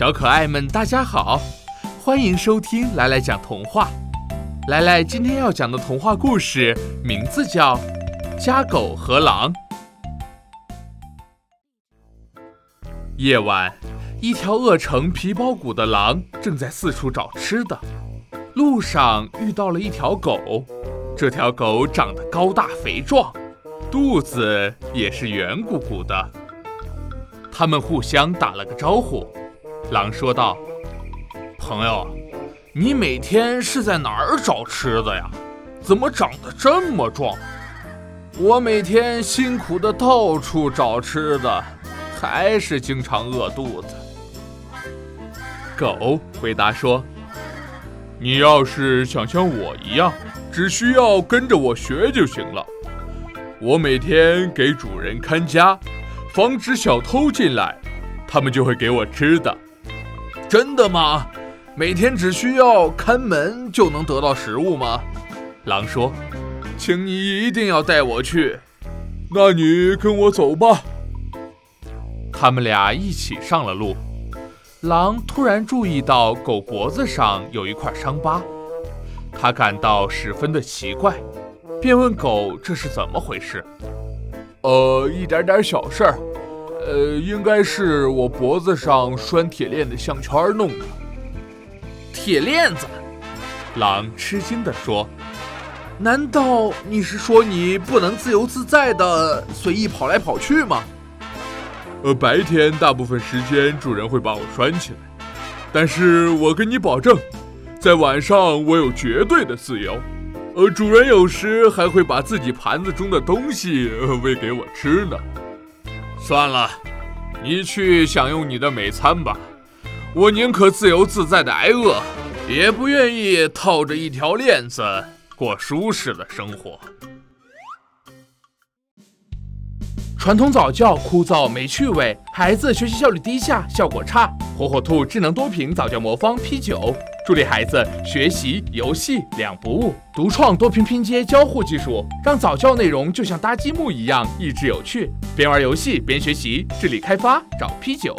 小可爱们，大家好，欢迎收听来来讲童话。来来今天要讲的童话故事名字叫《家狗和狼》。夜晚，一条饿成皮包骨的狼正在四处找吃的，路上遇到了一条狗。这条狗长得高大肥壮，肚子也是圆鼓鼓的。他们互相打了个招呼。狼说道：“朋友，你每天是在哪儿找吃的呀？怎么长得这么壮？我每天辛苦的到处找吃的，还是经常饿肚子。”狗回答说：“你要是想像我一样，只需要跟着我学就行了。我每天给主人看家，防止小偷进来，他们就会给我吃的。”真的吗？每天只需要看门就能得到食物吗？狼说：“请你一定要带我去。”那你跟我走吧。他们俩一起上了路。狼突然注意到狗脖子上有一块伤疤，他感到十分的奇怪，便问狗：“这是怎么回事？”呃，一点点小事儿。呃，应该是我脖子上拴铁链的项圈弄的。铁链子，狼吃惊地说：“难道你是说你不能自由自在的随意跑来跑去吗？”呃，白天大部分时间主人会把我拴起来，但是我跟你保证，在晚上我有绝对的自由。呃，主人有时还会把自己盘子中的东西喂给我吃呢。算了，你去享用你的美餐吧。我宁可自由自在的挨饿，也不愿意套着一条链子过舒适的生活。传统早教枯燥没趣味，孩子学习效率低下，效果差。火火兔智能多屏早教魔方 P 九。助力孩子学习、游戏两不误，独创多屏拼接交互技术，让早教内容就像搭积木一样益智有趣。边玩游戏边学习，智力开发找 P 九。